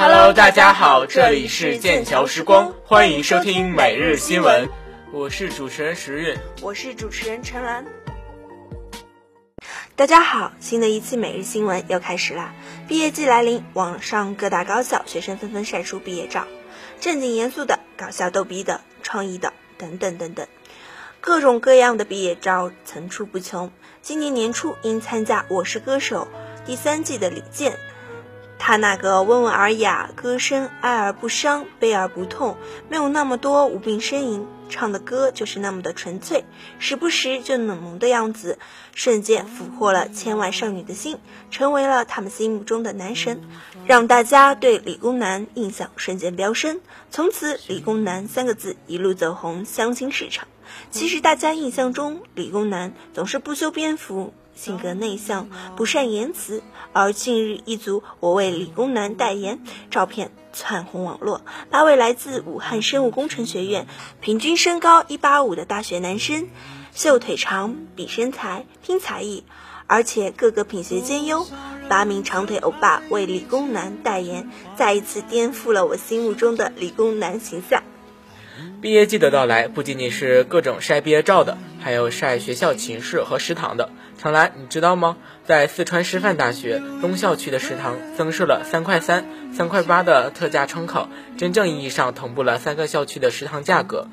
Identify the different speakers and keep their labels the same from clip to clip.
Speaker 1: Hello，大家好，这里是剑桥时光，欢迎收听每日新闻。我是主持人时运，
Speaker 2: 我是主持人陈兰。大家好，新的一期每日新闻又开始啦！毕业季来临，网上各大高校学生纷纷晒出毕业照，正经严肃的、搞笑逗逼的、创意的等等等等，各种各样的毕业照层出不穷。今年年初，因参加《我是歌手》第三季的李健。他那个温文尔雅，歌声哀而不伤，悲而不痛，没有那么多无病呻吟，唱的歌就是那么的纯粹，时不时就冷萌的样子，瞬间俘获了千万少女的心，成为了他们心目中的男神，让大家对理工男印象瞬间飙升。从此，理工男三个字一路走红相亲市场。其实大家印象中，理工男总是不修边幅。性格内向，不善言辞，而近日一组我为理工男代言照片窜红网络。八位来自武汉生物工程学院，平均身高一八五的大学男生，秀腿长，比身材，拼才艺，而且个个品学兼优。八名长腿欧巴为理工男代言，再一次颠覆了我心目中的理工男形象。
Speaker 1: 毕业季的到来，不仅仅是各种晒毕业照的，还有晒学校寝室和食堂的。常来，你知道吗？在四川师范大学东校区的食堂增设了三块三、三块八的特价窗口，真正意义上同步了三个校区的食堂价格。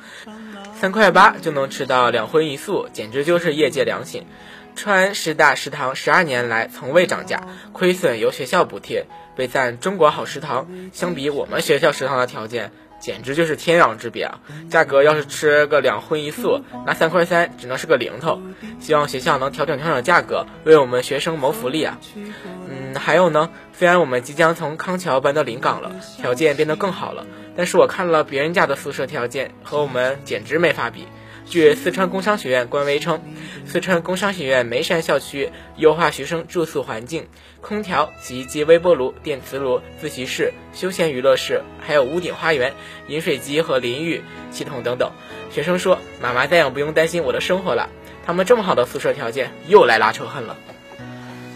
Speaker 1: 三块八就能吃到两荤一素，简直就是业界良心。川师大食堂十二年来从未涨价，亏损由学校补贴，被赞中国好食堂。相比我们学校食堂的条件。简直就是天壤之别啊！价格要是吃个两荤一素，那三块三只能是个零头。希望学校能调整调整价格，为我们学生谋福利啊！嗯，还有呢，虽然我们即将从康桥搬到临港了，条件变得更好了，但是我看了别人家的宿舍条件，和我们简直没法比。据四川工商学院官微称，四川工商学院眉山校区优化学生住宿环境，空调、洗衣机、微波炉、电磁炉、自习室、休闲娱乐室，还有屋顶花园、饮水机和淋浴系统等等。学生说：“妈妈再也不用担心我的生活了。”他们这么好的宿舍条件，又来拉仇恨了。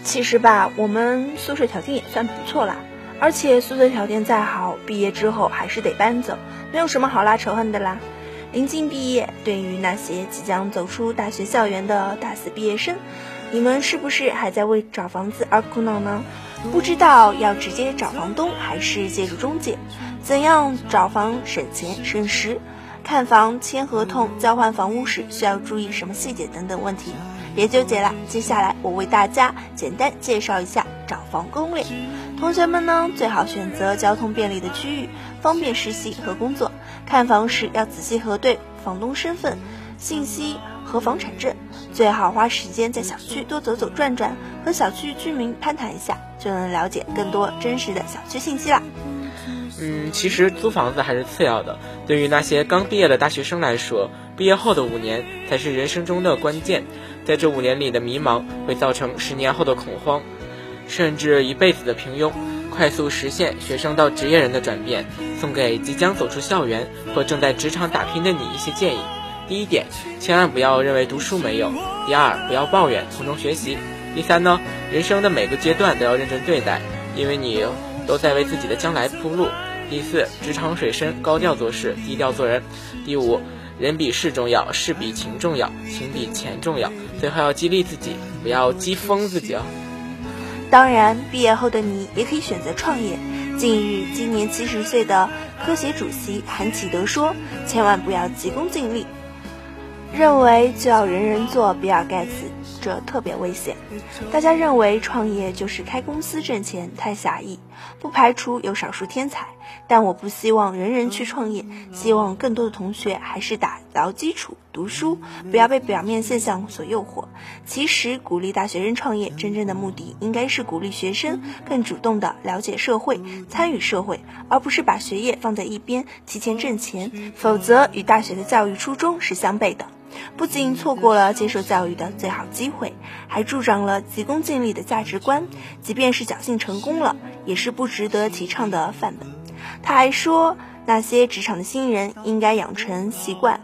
Speaker 2: 其实吧，我们宿舍条件也算不错啦，而且宿舍条件再好，毕业之后还是得搬走，没有什么好拉仇恨的啦。临近毕业，对于那些即将走出大学校园的大四毕业生，你们是不是还在为找房子而苦恼呢？不知道要直接找房东还是借助中介？怎样找房省钱省时？看房、签合同、交换房屋时需要注意什么细节等等问题？别纠结了，接下来我为大家简单介绍一下找房攻略。同学们呢，最好选择交通便利的区域，方便实习和工作。看房时要仔细核对房东身份信息和房产证，最好花时间在小区多走走转转，和小区居民攀谈一下，就能了解更多真实的小区信息啦。
Speaker 1: 嗯，其实租房子还是次要的，对于那些刚毕业的大学生来说，毕业后的五年才是人生中的关键，在这五年里的迷茫会造成十年后的恐慌，甚至一辈子的平庸。快速实现学生到职业人的转变，送给即将走出校园或正在职场打拼的你一些建议。第一点，千万不要认为读书没用；第二，不要抱怨，从中学习；第三呢，人生的每个阶段都要认真对待，因为你都在为自己的将来铺路。第四，职场水深，高调做事，低调做人。第五，人比事重要，事比情重要，情比钱重要。最后要激励自己，不要激疯自己哦。
Speaker 2: 当然，毕业后的你也可以选择创业。近日，今年七十岁的科协主席韩启德说：“千万不要急功近利，认为就要人人做比尔盖茨，这特别危险。大家认为创业就是开公司挣钱，太狭义。不排除有少数天才。”但我不希望人人去创业，希望更多的同学还是打牢基础，读书，不要被表面现象所诱惑。其实，鼓励大学生创业，真正的目的应该是鼓励学生更主动的了解社会，参与社会，而不是把学业放在一边，提前挣钱。否则，与大学的教育初衷是相悖的，不仅错过了接受教育的最好机会，还助长了急功近利的价值观。即便是侥幸成功了，也是不值得提倡的范本。他还说，那些职场的新人应该养成习惯：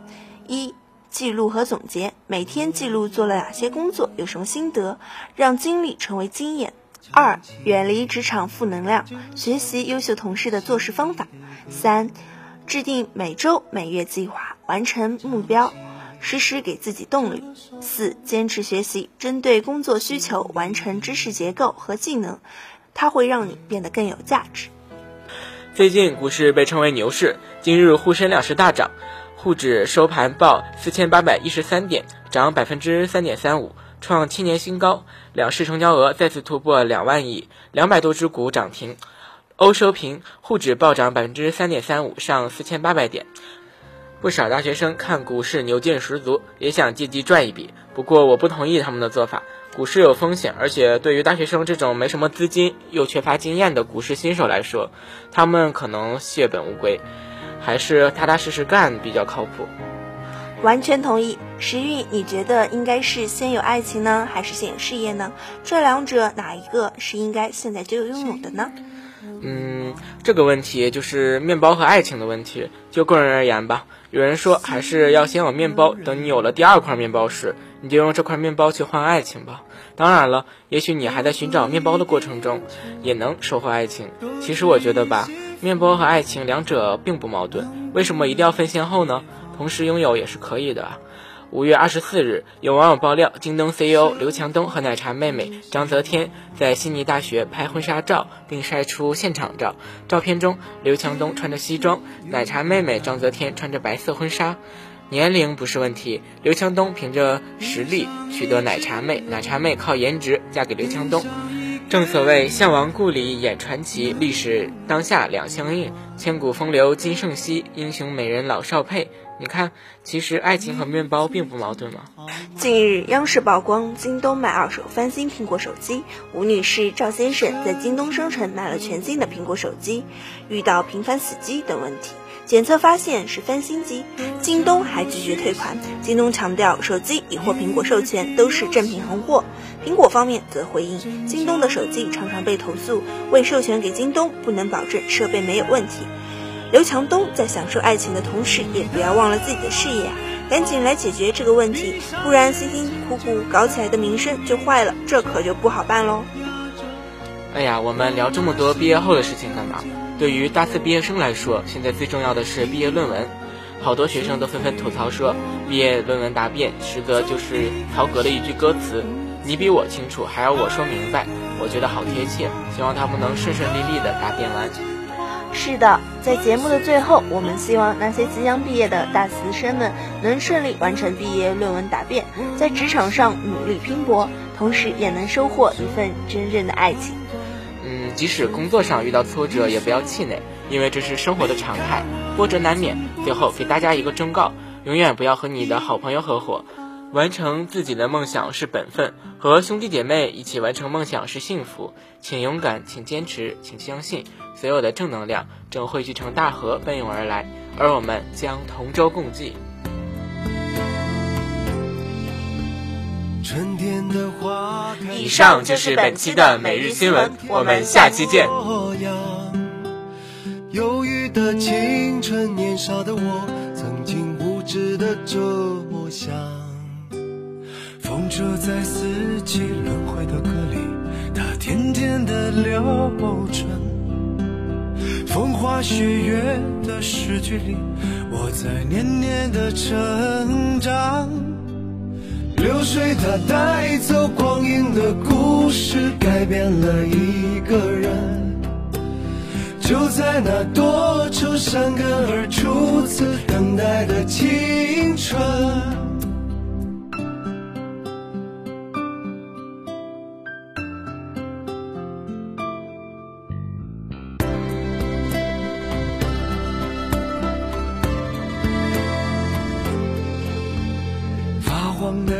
Speaker 2: 一、记录和总结，每天记录做了哪些工作，有什么心得，让经历成为经验；二、远离职场负能量，学习优秀同事的做事方法。三、制定每周、每月计划，完成目标，时时给自己动力。四、坚持学习，针对工作需求完成知识结构和技能，它会让你变得更有价值。
Speaker 1: 最近股市被称为牛市，今日沪深两市大涨，沪指收盘报四千八百一十三点，涨百分之三点三五，创七年新高。两市成交额再次突破两万亿，两百多只股涨停。欧收平，沪指暴涨百分之三点三五，上四千八百点。不少大学生看股市牛劲十足，也想借机赚一笔。不过我不同意他们的做法。股市有风险，而且对于大学生这种没什么资金又缺乏经验的股市新手来说，他们可能血本无归，还是踏踏实实干比较靠谱。
Speaker 2: 完全同意，时运，你觉得应该是先有爱情呢，还是先有事业呢？这两者哪一个是应该现在就拥有的呢？
Speaker 1: 嗯，这个问题就是面包和爱情的问题。就个人而言吧，有人说还是要先有面包，等你有了第二块面包时，你就用这块面包去换爱情吧。当然了，也许你还在寻找面包的过程中，也能收获爱情。其实我觉得吧，面包和爱情两者并不矛盾，为什么一定要分先后呢？同时拥有也是可以的。五月二十四日，有网友爆料，京东 CEO 刘强东和奶茶妹妹张泽天在悉尼大学拍婚纱照，并晒出现场照。照片中，刘强东穿着西装，奶茶妹妹张泽天穿着白色婚纱。年龄不是问题，刘强东凭着实力取得奶茶妹，奶茶妹靠颜值嫁给刘强东。正所谓项王故里演传奇，历史当下两相应，千古风流今盛昔，英雄美人老少配。你看，其实爱情和面包并不矛盾嘛？
Speaker 2: 近日，央视曝光京东卖二手翻新苹果手机，吴女士、赵先生在京东商城买了全新的苹果手机，遇到频繁死机等问题。检测发现是翻新机，京东还拒绝退款。京东强调，手机已获苹果授权，都是正品行货。苹果方面则回应，京东的手机常常被投诉，未授权给京东，不能保证设备没有问题。刘强东在享受爱情的同时，也不要忘了自己的事业！赶紧来解决这个问题，不然辛辛苦苦搞起来的名声就坏了，这可就不好办喽。
Speaker 1: 哎呀，我们聊这么多毕业后的事情干嘛？对于大四毕业生来说，现在最重要的是毕业论文。好多学生都纷纷吐槽说，毕业论文答辩实则就是曹格的一句歌词：“你比我清楚，还要我说明白。”我觉得好贴切，希望他们能顺顺利利的答辩完。
Speaker 2: 是的，在节目的最后，我们希望那些即将毕业的大四生们能顺利完成毕业论文答辩，在职场上努力拼搏，同时也能收获一份真正的爱情。
Speaker 1: 嗯，即使工作上遇到挫折，也不要气馁，因为这是生活的常态，波折难免。最后给大家一个忠告：永远不要和你的好朋友合伙，完成自己的梦想是本分，和兄弟姐妹一起完成梦想是幸福。请勇敢，请坚持，请相信，所有的正能量正汇聚成大河奔涌而来，而我们将同舟共济。春天的花以上就是本期的每日新闻，我们下期见。忧郁的青春，年少的我，曾经无知的这么想。风车在四季轮回的歌里，它甜甜的流转。风花雪月的诗句里，我在年年的成长。流水它带走光阴的故事，改变了一个人。就在那多愁善感而初次等待的青春。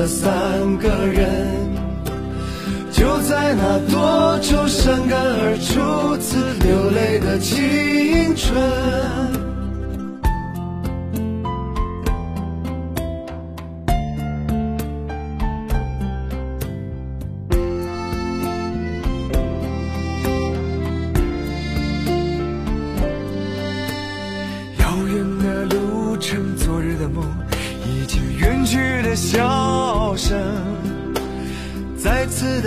Speaker 1: 的三个人
Speaker 3: 就在那多愁善感而初次流泪的青春。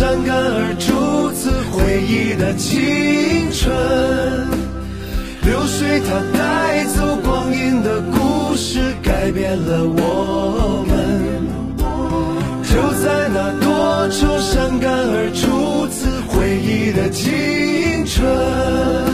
Speaker 3: 伤感而初次回忆的青春，流水它带走光阴的故事，改变了我们。就在那多愁善感而初次回忆的青春。